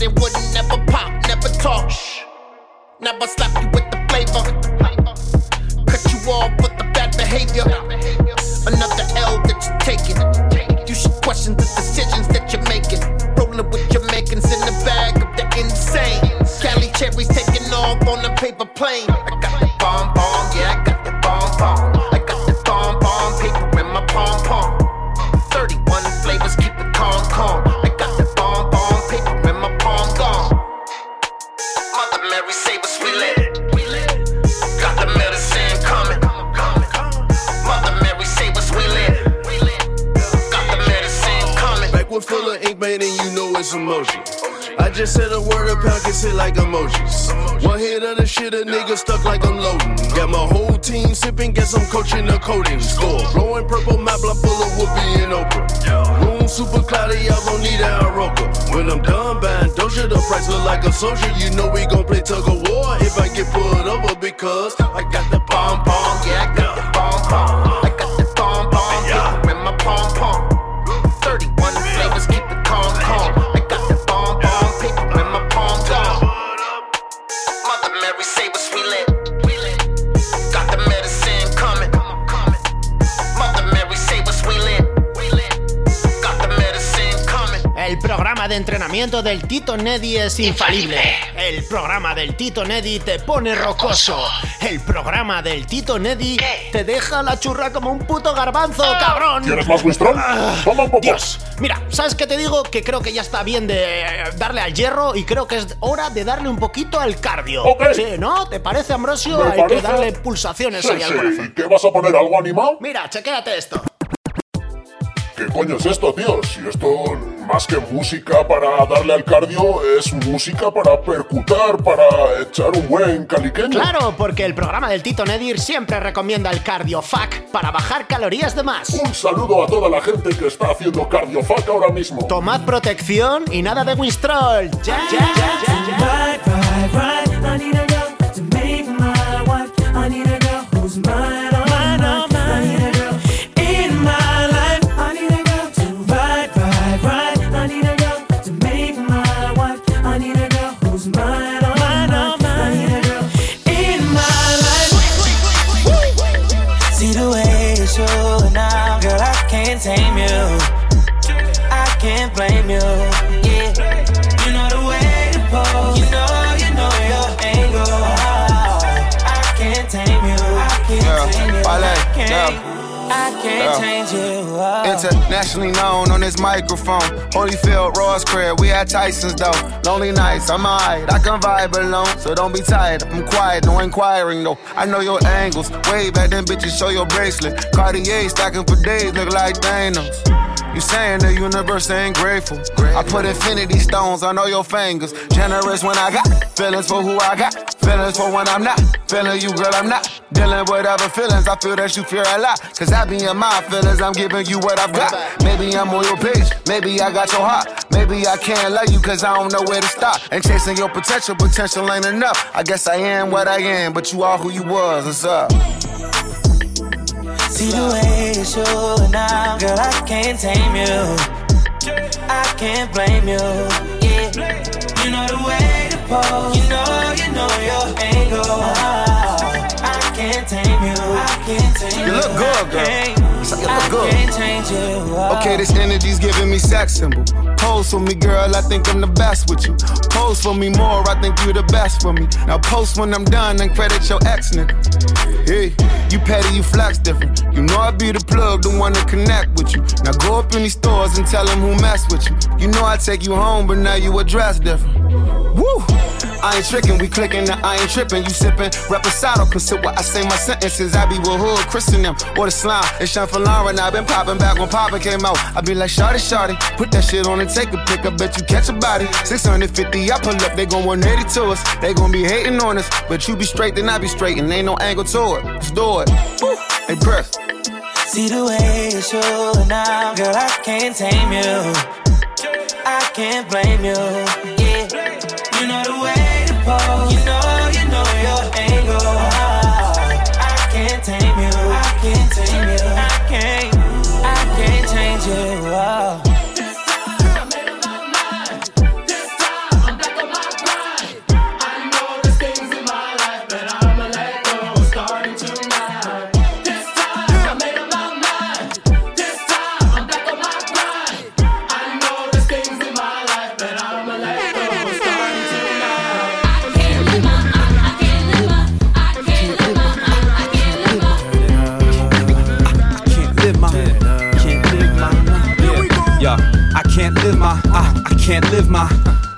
said it wouldn't never pop, never talk. Shh. Never slap you with the flavor. Cut you off with the bad behavior. Another L that you're taking. You should question the decisions that you're making. Rolling with your Jamaicans in the bag of the insane. Cali cherries taking off on a paper plane. Word, a pound gets hit like emojis. One hit of the shit, a nigga stuck like I'm loading. Got my whole team sipping, guess I'm coaching the coding score. Blowing purple map block full of Whoopi and Oprah. Room super cloudy, y'all gon' need an Aroka. When I'm done buying Doja, the price look like a soldier. You know we gon' play tug of war if I get pulled over because I got the bomb bomb, yeah, de entrenamiento del Tito Neddy es infalible. El programa del Tito Neddy te pone rocoso. El programa del Tito Neddy te deja la churra como un puto garbanzo, cabrón. ¿Quieres más Wistrón? Ah, Toma un poco. Dios, mira, ¿sabes qué te digo? Que creo que ya está bien de eh, darle al hierro y creo que es hora de darle un poquito al cardio. Ok. Sí, ¿no? ¿Te parece, Ambrosio? Me Hay que darle pulsaciones Sí, ahí al sí. corazón. ¿Qué vas a poner? ¿Algo animado? Mira, chequéate esto. ¿Qué coño es esto, tío? Si esto, más que música para darle al cardio, es música para percutar, para echar un buen caliqueño. Claro, porque el programa del Tito Nedir siempre recomienda el cardio FAC para bajar calorías de más. Un saludo a toda la gente que está haciendo cardiofac ahora mismo. Tomad protección y nada de Winstrol. Ya, ya, ya, ya, ya. Can't change. Oh. Internationally known on this microphone. Holyfield, Ross Crab, we at Tyson's though. Lonely nights, I'm alright. I can vibe alone, so don't be tired. I'm quiet, no inquiring though. I know your angles. Way back then, bitches, show your bracelet. Cartier stacking for days, look like Thanos. You saying the universe ain't grateful. I put infinity stones on all your fingers. Generous when I got feelings for who I got. Feelings for when I'm not. Feeling you, girl, I'm not. Dealing with other feelings. I feel that you fear a lot. Cause I be in my feelings. I'm giving you what I've got. Maybe I'm on your page. Maybe I got your heart. Maybe I can't love you cause I don't know where to start. And chasing your potential, potential ain't enough. I guess I am what I am, but you are who you was. What's up? See the way you're showing now, girl, I can't tame you. I can't blame you. Yeah, you know the way to pose. You know, you know your angle. I can't tame you. I can't tame you. You look good, girl. I You look I good. can't change you. Oh. Okay, this energy's giving me sex symbol. Pose for me, girl, I think I'm the best with you. Pose for me more, I think you're the best for me. Now post when I'm done and credit your ex nigga. Hey, you petty, you flex different. You know I be the plug, the one to connect with you. Now go up in these stores and tell them who mess with you. You know I take you home, but now you address different. Woo! I ain't tricking, we clicking, now I ain't tripping. You sipping, reposado, consider what I say my sentences. I be with hood, Christian them, or the slime. It's Sean and I been popping back when Papa came out. I be like, Shotty, Shotty, put that shit on and take a pic. I bet you catch a body. 650, I pull up, they gon' 180 to us. They gon' be hating on us, but you be straight, then I be straight, and ain't no angle to it. Let's do it. Woo! Hey, press. See the way you're showing now, girl, I can't tame you. I can't blame you live my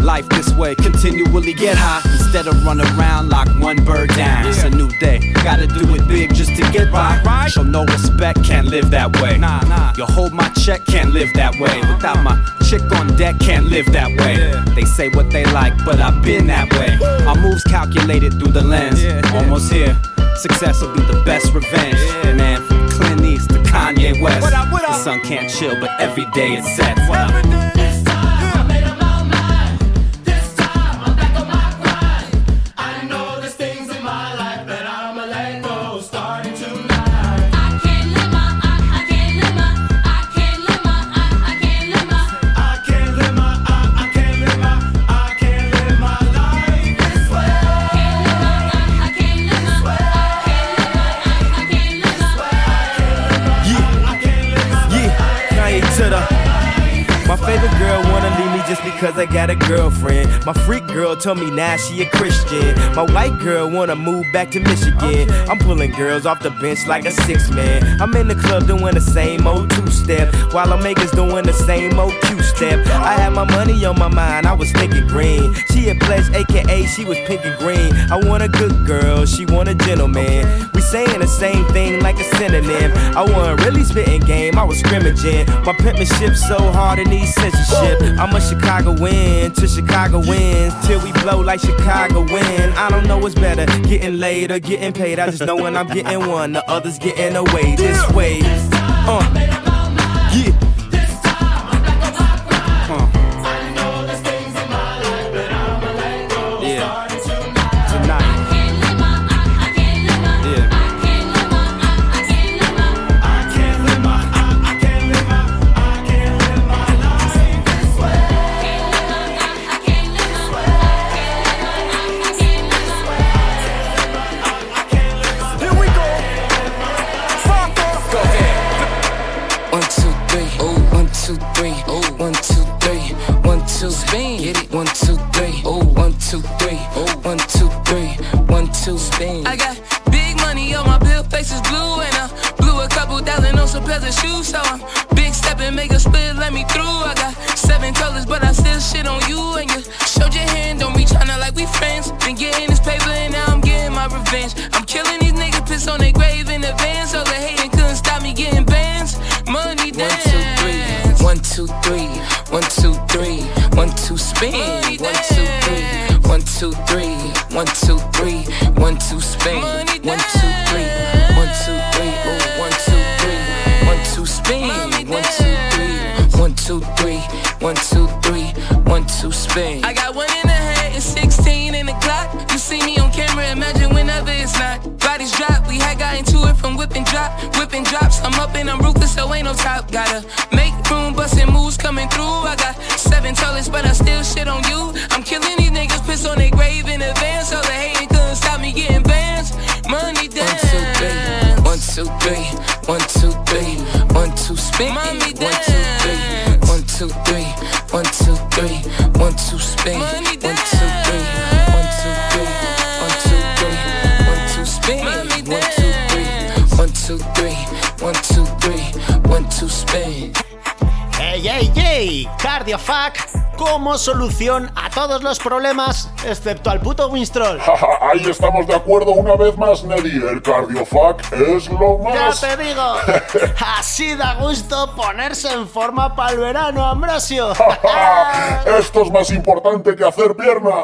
life this way. Continually get high instead of run around like one bird down. It's a new day, gotta do it big just to get by. Show no respect, can't live that way. Nah, nah. You hold my check, can't live that way. Without my chick on deck, can't live that way. They say what they like, but I've been that way. My moves calculated through the lens, almost here. Success will be the best revenge, man. From Clint East to Kanye West. The sun can't chill, but every day it sets. Leave me just because I got a girlfriend. My freak girl told me now she a Christian. My white girl wanna move back to Michigan. I'm pulling girls off the bench like a six man. I'm in the club doing the same old two step, while I'm makers doing the same old Step. I had my money on my mind, I was thinking green. She a pledge, aka she was pink and green. I want a good girl, she want a gentleman. We saying the same thing like a synonym. I wasn't really spitting game, I was scrimmaging. My penmanship so hard it needs censorship. I'm a Chicago win to Chicago wins till we blow like Chicago win. I don't know what's better, getting laid or getting paid. I just know when I'm getting one, the others getting away this way. Uh, two, three. Oh, one, two, three. One, two, spin. Two, three. One, two, three. One, two, spin. One, two, three. three. Oh, one, two, three. One, two, Spin. One, two, three. One, two, three. One, two, three. One, two, spin. I got one in the head and 16 in the clock. You see me on camera, imagine whenever it's not. Bodies drop, we had got into it from whipping drop. Whipping drops, I'm up and I'm ruthless, so ain't no top. Gotta como solución a todos los problemas, excepto al puto Winstrol. Ahí estamos de acuerdo una vez más, Neddy. El cardiofac es lo ¡Ya más. te digo! Así da gusto ponerse en forma para el verano, Ambrosio. Esto es más importante que hacer pierna.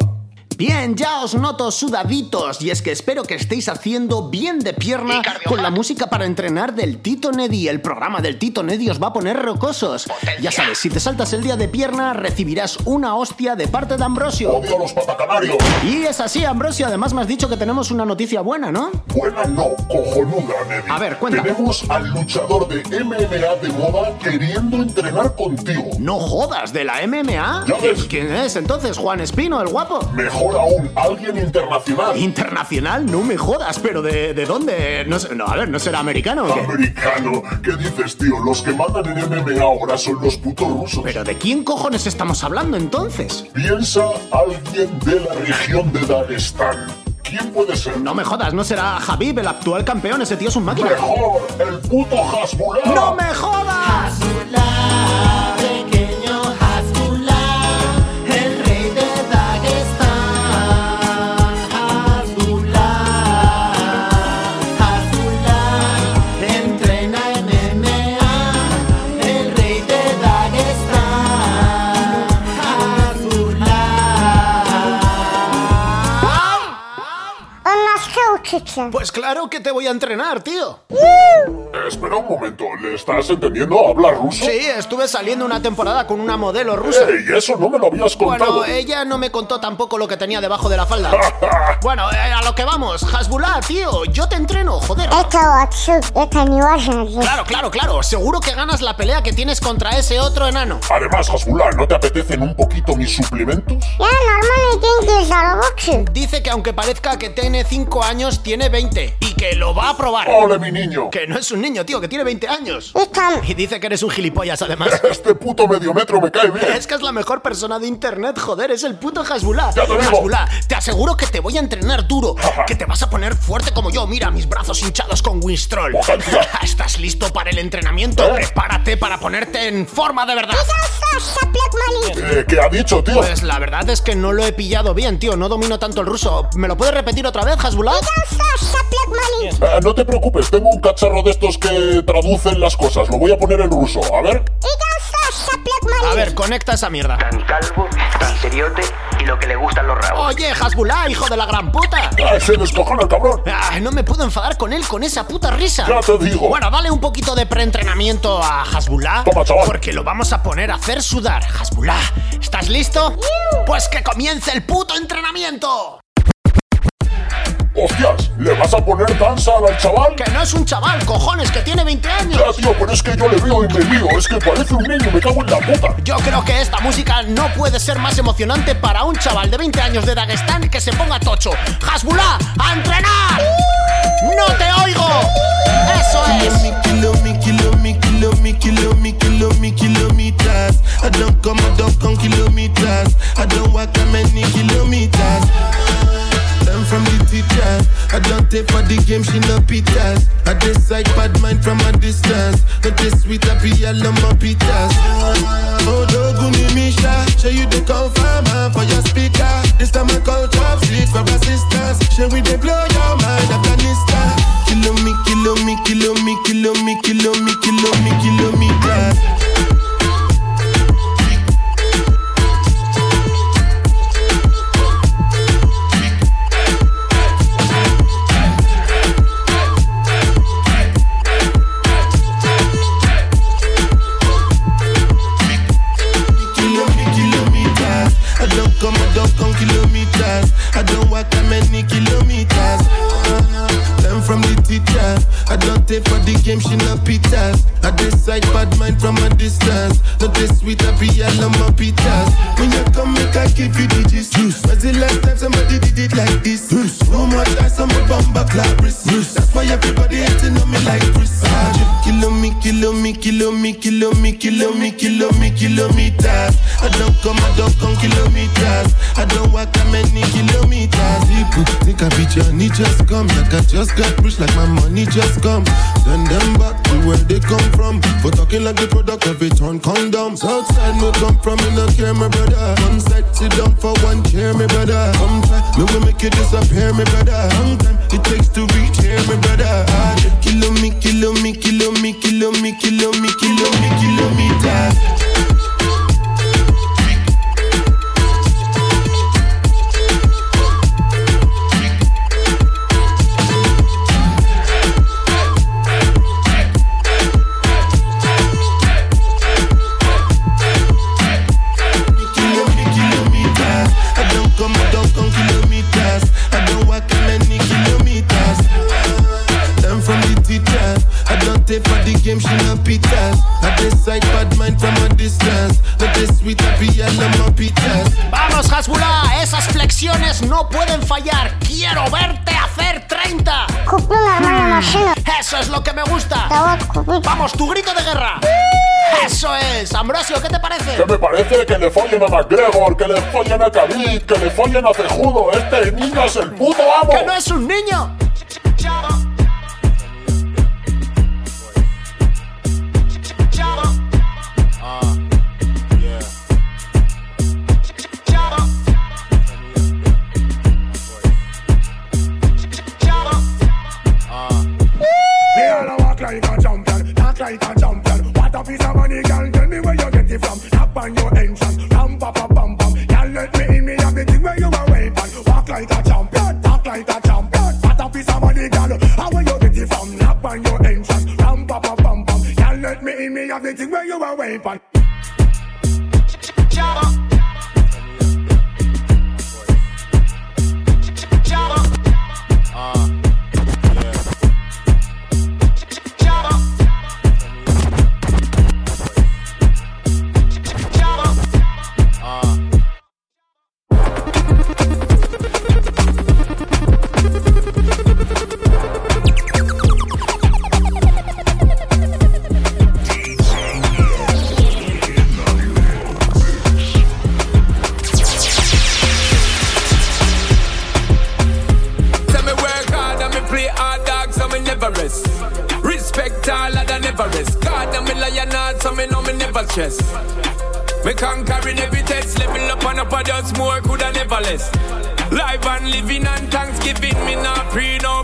Bien, ya os noto sudaditos y es que espero que estéis haciendo bien de pierna con la música para entrenar del Tito Neddy. El programa del Tito Neddy os va a poner rocosos. Ya sabes, si te saltas el día de pierna recibirás una hostia de parte de Ambrosio. Odio los patacanarios. Y es así, Ambrosio. Además me has dicho que tenemos una noticia buena, ¿no? Buena no, cojonuda, Neddy. A ver, cuenta. Tenemos al luchador de MMA de moda queriendo entrenar contigo. No jodas, ¿de la MMA? Ya ves. ¿Quién es entonces? ¿Juan Espino, el guapo? Mejor aún, alguien internacional. ¿Internacional? No me jodas, pero ¿de, de dónde? No, sé- no, a ver, ¿no será americano o qué? Americano, ¿qué dices, tío? Los que mandan en MMA ahora son los putos rusos. ¿Pero de quién cojones estamos hablando entonces? Piensa alguien de la región de Dagestán. ¿Quién puede ser? No me jodas, ¿no será Javib, el actual campeón? Ese tío es un máquina. Mejor, el puto Hasbullah. ¡No me jodas! Pues claro que te voy a entrenar, tío. Espera un momento, ¿le estás entendiendo? ¿Habla ruso? Sí, estuve saliendo una temporada con una modelo rusa. Ey, eso no me lo habías contado. Bueno, ella no me contó tampoco lo que tenía debajo de la falda. bueno, eh, a lo que vamos. Hasbullah, tío, yo te entreno, joder. Claro, claro, claro. Seguro que ganas la pelea que tienes contra ese otro enano. Además, Hasbullah, ¿no te apetecen un poquito mis suplementos? Dice que aunque parezca que tiene 5 años, tiene 20. Y que lo va a probar. ¡Ole, mi niño! Que no es un niño, tío, que tiene 20 años. Y dice que eres un gilipollas, además. Este puto mediometro me cae bien. Es que es la mejor persona de internet, joder, es el puto Hasbullah. Ya te digo. Hasbullah, te aseguro que te voy a entrenar duro, que te vas a poner fuerte como yo. Mira, mis brazos hinchados con Winstrol. ¿Estás listo para el entrenamiento? ¿Eh? Prepárate para ponerte en forma de verdad. Eh, ¿Qué ha dicho, tío? Pues la verdad es que no lo he pillado bien, tío. No domino tanto el ruso. ¿Me lo puedes repetir otra vez, Hasbullah? Eh, no te preocupes, tengo un cacharro de estos que traducen las cosas. Lo voy a poner en ruso. A ver. A ver, conecta esa mierda. Tan calvo, tan seriote y lo que le gustan los rabos. Oye, Hasbullah, hijo de la gran puta. Ah, se descojona el cabrón. Ay, no me puedo enfadar con él con esa puta risa. Ya te digo. Bueno, dale un poquito de preentrenamiento a Hasbullah. Toma, chaval. Porque lo vamos a poner a hacer sudar. Hasbullah, ¿estás listo? Pues que comience el puto entrenamiento. Hostias, ¿le vas a poner danza al chaval? Que no es un chaval, cojones, que tiene 20 años. Ya, tío, pero es que yo le veo y me lío. Es que parece un niño, me cago en la puta. Yo creo que esta música no puede ser más emocionante para un chaval de 20 años de Dagestán que se ponga tocho. Hasbullah, a entrenar. ¡No te oigo! ¡Eso es! Learn from the teacher. I don't take for the game, she no pitas. I decide bad mind from a distance. Not this sweet, I be all on my pitas. Oh, Doguni Misha, show you the confirm for your speaker. This time I call fleet for assistance. Show we they blow your mind, Afghanistan. Kilo me, kilo me, kilo me, kilo me, kilo me, kilo me, kilometers. Vamos, Hasbula, esas flexiones no pueden fallar. Quiero verte hacer 30. Eso es lo que me gusta. Vamos, tu grito de guerra. Eso es. Ambrosio, ¿qué te parece? Que me parece que le follen a McGregor, que le follen a Khabib, que le follen a Cejudo. Este niño es el puto amo. ¡Que no es un niño!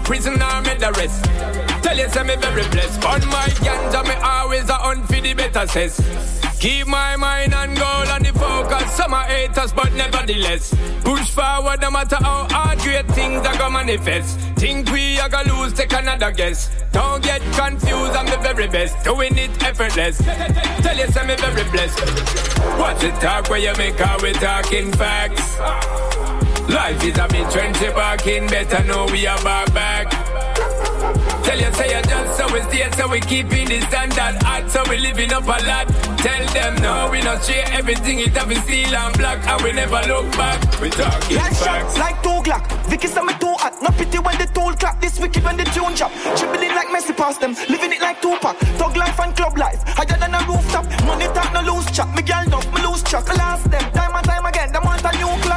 Prison, or me the rest. Tell you, say me very blessed. On my ganja, me always a on for the better says. Keep my mind and goal on the focus. Some are haters, but nevertheless. Push forward no matter how hard great things are gonna manifest. Think we are gonna lose, take another guess. Don't get confused, I'm the very best. Doing it effortless. Tell you, say me very blessed. Watch the talk where you make how we talking facts. Life is a bit trendy barking, better know we are back back. Tell you, say you just so we stay, so we keeping the standard hot, so we living up a lot. Tell them no, we not share everything, it have been steel and black, and we never look back. We talking Like facts. like two Glock. Vicky say me too hot. No pity when the tool clap. This wicked when the tune drop. Dribbling like Messi past them. Living it like Tupac. Thug life and club life. Higher than a rooftop. Money talk no loose chat. Me girl enough, me lose track. Last them. Time and time again. Them want a new clock.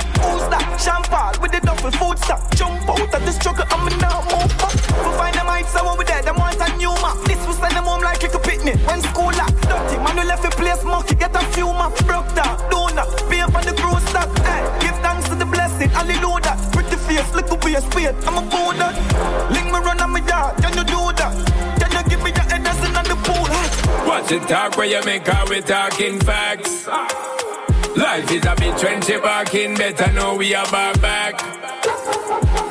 Sean Paul with the duffel food stock. Jump out of the struggle, I'm in now move up. We find the mics so over there, them want a new map. This will send them home like a picnic when school lock. Dirty man, we left a place monkey, get a few map. Broke down, donut, pay up on the gross stock. Hey, give thanks to the blessing, hallelujah. Pretty face, look up your spade, I'm a boulder. Link me run on my yard, can you do that? Can you give me your head? address in the pool? Watch it talk where you make out we talking facts. Ah. Life is a bit trendy barking, better know we are back back.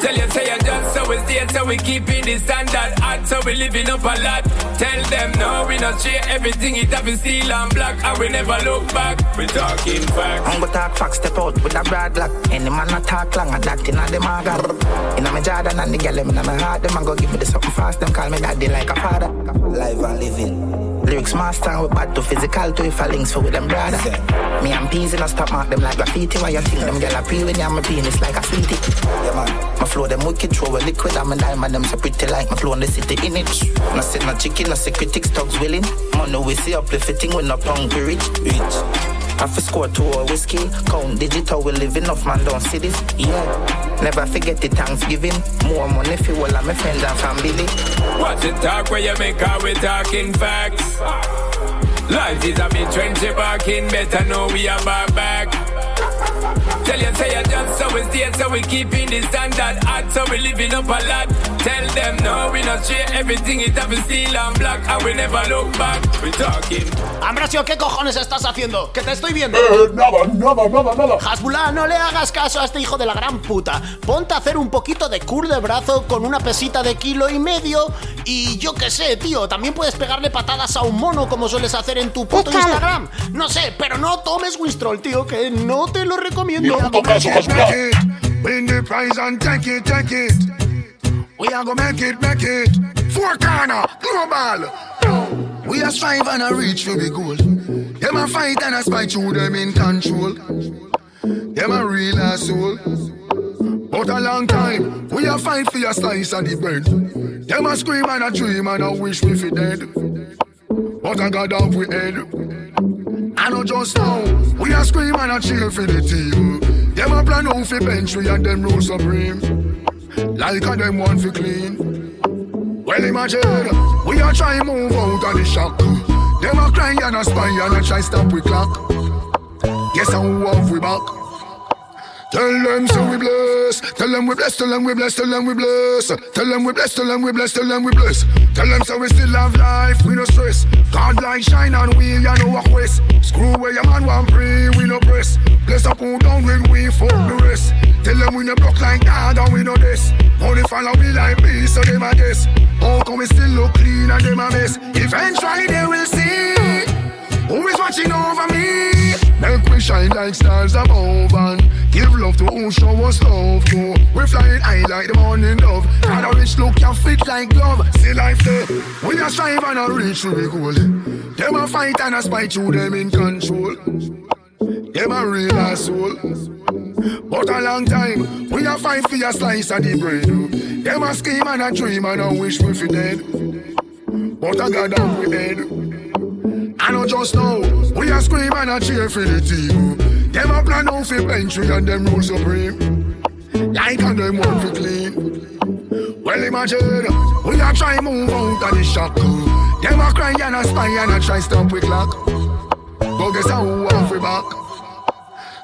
Tell you, say you just so we stay, so we keeping the standard hot, so we living up a lot. Tell them no, we not share everything, it have steel and black, and we never look back. We talking facts. I'm gonna talk facts, step out with a broad lock. Any man not talk long, I that in a them agar. In a me Jordan and the gal, them in a me heart, them a go give me the something fast, them call me daddy like a father. Live and living. Lyrics master, we bad to physical to if I links for with them brother. Me and peas in a stop mark them like graffiti. Why you think them gyal a pre when you my penis like a sweetie? Yeah man, my flow them wicked, throw a liquid. I'm a diamond, them so pretty like my flow in the city in it. No sit no chicken, no say critics, dogs willing. Money we see up fitting with no hungry rich. Rich. I fi score two a whiskey. Count digital, we living off man down cities. Yeah. Never forget the Thanksgiving. More money for all of my friends and family. Watch it talk where you make how we talking facts. Life is a bit trendy barking, better know we are back back. Tell you, say you just so we stay, so we keeping the standard hot, so we living up a lot. Tell them no, we not share everything, it have steel and black, and we never look back. We talking. Ambrosio, ¿qué cojones estás haciendo? Que te estoy viendo. Eh, nada, nada, nada, nada. Hasbullah, no le hagas caso a este hijo de la gran puta. Ponte a hacer un poquito de cur de brazo con una pesita de kilo y medio. Y yo qué sé, tío, también puedes pegarle patadas a un mono como sueles hacer en tu puto Instagram. No sé, pero no tomes Winstrol, tío, que no te lo recomiendo. Win the prize and take it, take it. We are gonna make it, make it. Four corner, global. We are strive and a reach for the goal. Them a fight and a spite through them in control. Them a real asshole. But a long time, we a fight for your slice of the bread. Them a scream and a dream and a wish we fi dead. But I got off we head. I know just now, we a scream and a cheer for the team. Them a plan out fi bench we and them rule supreme. Like a them want fi clean. Well imagine, we a try move out of the shock. Them a cry and a spy and a try stop we clock. Guess how off we back. Tell them so we bless. Tell them we bless. Tell them we bless. Tell them we bless. Tell them we bless. Tell them we bless. Tell them we bless. Tell them so we still have life. We no stress. God like shine and we ya know what quest. Screw where your man want pray. We no press. Bless up who down when we fuck the rest. Tell them we no block like God and we know this. Only follow we like me so them a guess. How come we still look clean and them a mess? Eventually they will see who is watching over me. Make we shine like stars above and give love to who show us love to. We flying high like the morning dove. And a rich look can fit like glove. See life there. We a strive and a reach to the goal. Them a fight and a spite through them in control. Them a real asshole. But a long time, we a fight for a slice of the bread. Them a scheme and a dream and a wish we fi dead. But got down we head. I know just now, we a scream and a cheer for the team. Them a plan out for we and them rule supreme. Like and them want for clean. Well imagine, we a try move out of the shock. Them a cry and a spy and a try stop we clock. But guess how we back.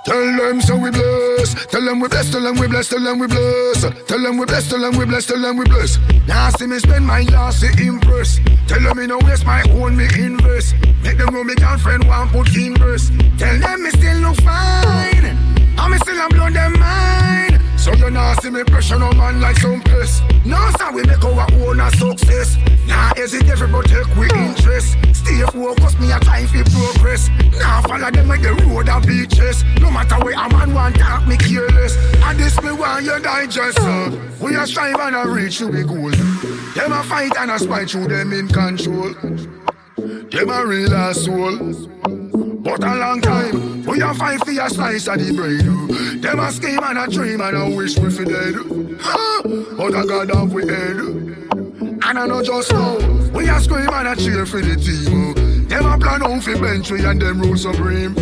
Tell them so we bless. Tell them we bless. Tell them we bless. Tell them we bless. Tell them we bless. Tell them we bless. Tell them we bless. Now see me spend my last to impress. Tell them me no waste my own me invest. Make them know me girlfriend want put in. Tell them me still look fine. And me still am blow them mind. So you nah see me pressure no man like some piss. No sir we make our own a success. Nah hesitate but take we interest. Stay focused me a time for progress. Nah follow them with the road a beaches. No matter where a man want talk me careless. And this me want you digest. Uh. We a strive and a reach to be goal. Them a fight and a spite through them in control. Them a real asshole. But a long time, we a fight for a slice of the bread. Oh? Them a scheme and a dream and a wish we fi dead. Ha! But I got off we head. And I know just now, we a scream and a cheer for the team. Oh. Them a plan out fi bench we and them rule supreme.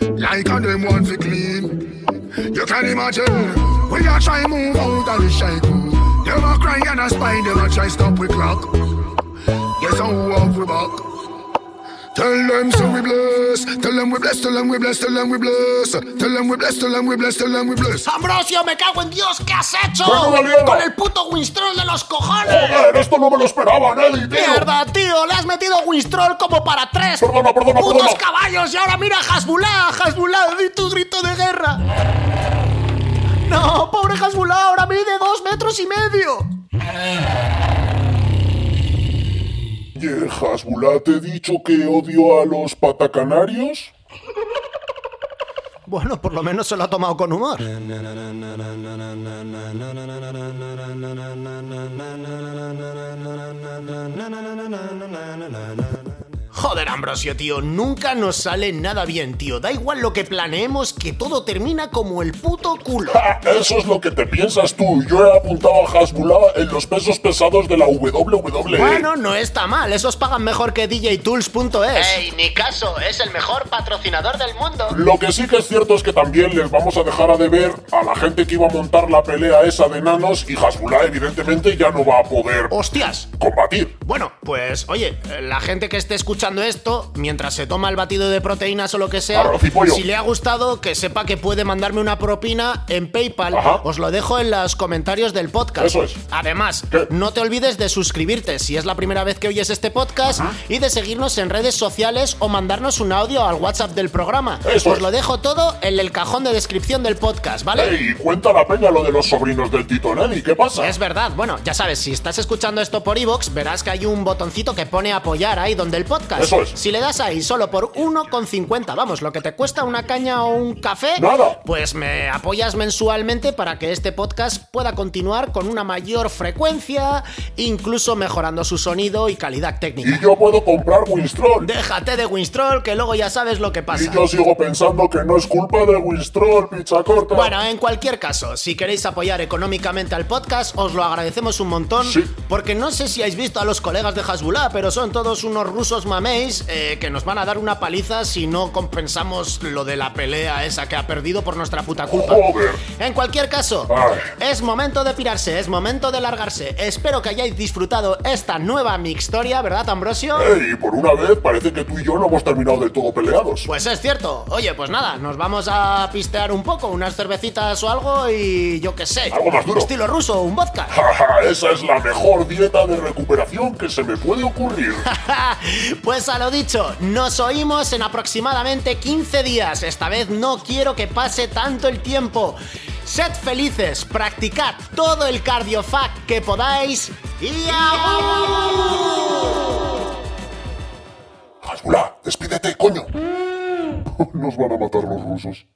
Like a them want fi clean. You can imagine, we a try move out of the shackle. Oh. Them a cry and a spy, them a try stop we clock. Guess how off we back. Tell them so we bless. Tell them we bless. Tell them we bless. Tell them we bless. Tell them we bless. Tell them we bless. Tell them we bless. Ambrosio, me cago en Dios, ¿qué has hecho? Bueno. Con el puto Winstrol de los cojones. Joder, esto no me lo esperaba, Nelly, tío. Mierda, tío, le has metido Winstrol como para tres Perdona, perdona, putos perdona. caballos y ahora mira a Hasbullah, Hasbullah, di tu grito de guerra. No, pobre Hasbullah, ahora mide dos metros y medio. Oye, Hasbullah, ¿te he dicho que odio a los patacanarios? Bueno, por lo menos se lo ha tomado con humor. Joder, Ambrosio, tío, nunca nos sale nada bien, tío. Da igual lo que planeemos, que todo termina como el puto culo. Ja, Eso es lo que te piensas tú. Yo he apuntado a Hasbullah en los pesos pesados de la. WWE. Bueno, no está mal, esos pagan mejor que djtools.es. Ey, ni caso, es el mejor patrocinador del mundo. Lo que sí que es cierto es que también les vamos a dejar a deber a la gente que iba a montar la pelea esa de nanos y Hasbullah evidentemente ya no va a poder ¡Hostias! combatir. Bueno, pues oye, la gente que esté escuchando esto, mientras se toma el batido de proteínas o lo que sea, si le ha gustado, que sepa que puede mandarme una propina en PayPal. Os lo dejo en los comentarios del podcast. Eso es. Además, no te olvides de suscribirte si es la primera vez que oyes este podcast y de seguirnos en redes sociales o mandarnos un audio al WhatsApp del programa. Eso Os es. lo dejo todo en el cajón de descripción del podcast, ¿vale? Ey, cuenta la peña lo de los sobrinos del Tito Nelly, ¿qué pasa? Es verdad, bueno, ya sabes, si estás escuchando esto por iVoox, verás que hay un botoncito que pone apoyar ahí donde el podcast. Eso es. Si le das ahí solo por 1,50, vamos, lo que te cuesta una caña o un café, Nada. pues me apoyas mensualmente para que este podcast pueda continuar con una mayor frecuencia, incluso mejorando su sonido y calidad técnica. Y yo puedo comprar Winstrol. Déjate de Winstrol, que luego ya sabes lo que pasa. Y yo sigo pensando que no es culpa de Winstrol, picha corta. Bueno, en cualquier caso, si queréis apoyar económicamente al podcast, os lo agradecemos un montón. Porque no sé si habéis visto a los colegas de Hasbullah, pero son todos unos rusos maméis eh, que nos van a dar una paliza si no compensamos lo de la pelea esa que ha perdido por nuestra puta culpa. Joder. En cualquier caso, Ay. es momento de pirarse, es momento de largarse. Espero que hayáis disfrutado esta nueva mixtoria, ¿verdad, Ambrosio? Ey, por una vez parece que tú y yo no hemos terminado del todo peleados. Pues es cierto. Oye, pues nada, nos vamos a pistear un poco, unas cervecitas o algo y yo qué sé. Algo más duro. Estilo ruso, un vodka. Jaja, esa es la mejor dieta de recuperación que se me puede ocurrir. pues a lo dicho, nos oímos en aproximadamente 15 días. Esta vez no quiero que pase tanto el tiempo. Sed felices, practicad todo el cardiofac que podáis y Hasbullah, despídete, coño. Nos van a matar los rusos.